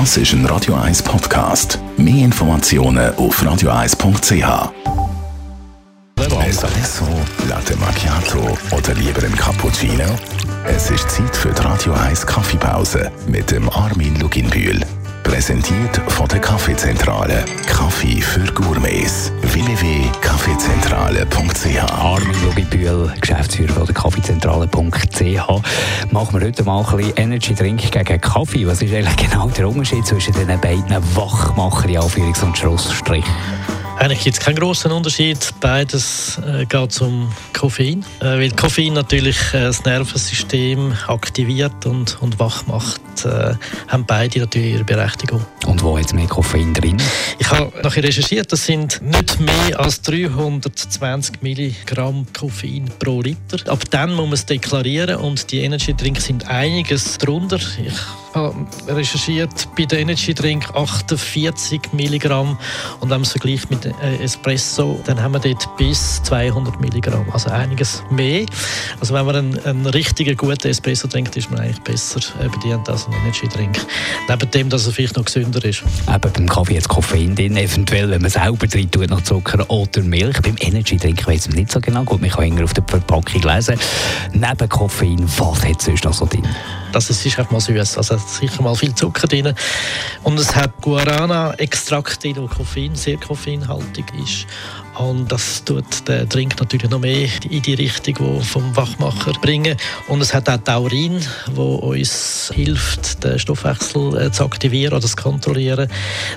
Das ist ein Radio 1 Podcast. Mehr Informationen auf radio1.ch. Espresso, Latte Macchiato oder lieber ein Cappuccino? Es ist Zeit für die Radio 1 Kaffeepause mit dem Armin Luginbühl. Präsentiert von der Kaffeezentrale. Kaffee für Gourmets. www.kaffeezentrale.ch Armin Lugibühl, Geschäftsführer von der Kaffeezentrale.ch. Machen wir heute mal ein bisschen Energy Drink gegen Kaffee. Was ist eigentlich genau der Unterschied zwischen den beiden Wachmacher Anführungs- und Schlussstrich? Eigentlich gibt es keinen großen Unterschied. Beides äh, geht um Koffein. Äh, weil Koffein natürlich äh, das Nervensystem aktiviert und, und wach macht, äh, haben beide natürlich ihre Berechtigung. Und wo hat es mehr Koffein drin? Ich habe nachher recherchiert, das sind nicht mehr als 320 Milligramm Koffein pro Liter. Ab dann muss man es deklarieren und die Energy Drinks sind einiges drunter. Ich recherchiert bei den Energy Drink 48 Milligramm und wenn man es vergleicht mit äh, Espresso, dann haben wir dort bis 200 Milligramm, also einiges mehr. Also wenn man einen, einen richtigen guten Espresso trinkt, ist man eigentlich besser äh, bedient als ein Energy Drink. Neben dem, dass er vielleicht noch gesünder ist. Eben beim Kaffee jetzt Koffein drin, eventuell, wenn man selber drin tut, noch Zucker oder Milch. Beim Energy Drink weiß man nicht so genau. Gut, man kann auf der Verpackung lesen. Neben Koffein, was hat es sonst noch so drin? Das ist einfach mal süß. Also es hat sicher mal viel Zucker drin. Und es hat Guarana-Extrakt drin, wo Koffein sehr koffeinhaltig ist. Und das tut den Drink natürlich noch mehr in die Richtung wo vom Wachmacher bringen. Und es hat auch Taurin, wo uns hilft, den Stoffwechsel äh, zu aktivieren oder zu kontrollieren.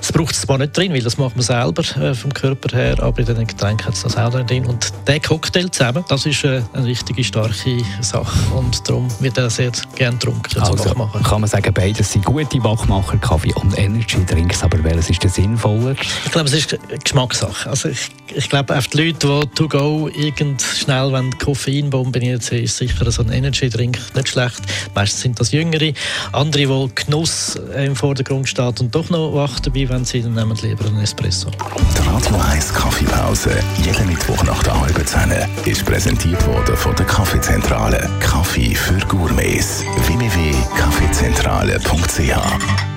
Es braucht es zwar nicht drin, weil das macht man selber äh, vom Körper her, aber in den Getränken hat es das auch drin. Und der Cocktail zusammen, das ist äh, eine richtige starke Sache. Und darum wird er sehr gerne getrunken zum Also Wachmachen. kann man sagen, beides sind gute Wachmacher, Kaffee und Energy Drinks. Aber welches ist der sinnvoller? Ich glaube, es ist eine Geschmackssache. Also ich, ich glaube, auf die Leute, die to go irgend schnell wollen Koffeinbomben sehen, ist sicher so ein Energy-Drink nicht schlecht. Meistens sind das Jüngere. Andere, wo Genuss im Vordergrund steht und doch noch wach dabei, wenn sie dann nehmen lieber einen Espresso. Die Radio 1 Kaffeepause, jeden Mittwoch nach der halben Zehn, ist präsentiert worden von der Kaffeezentrale. Kaffee für Gourmets. www.kaffeezentrale.ch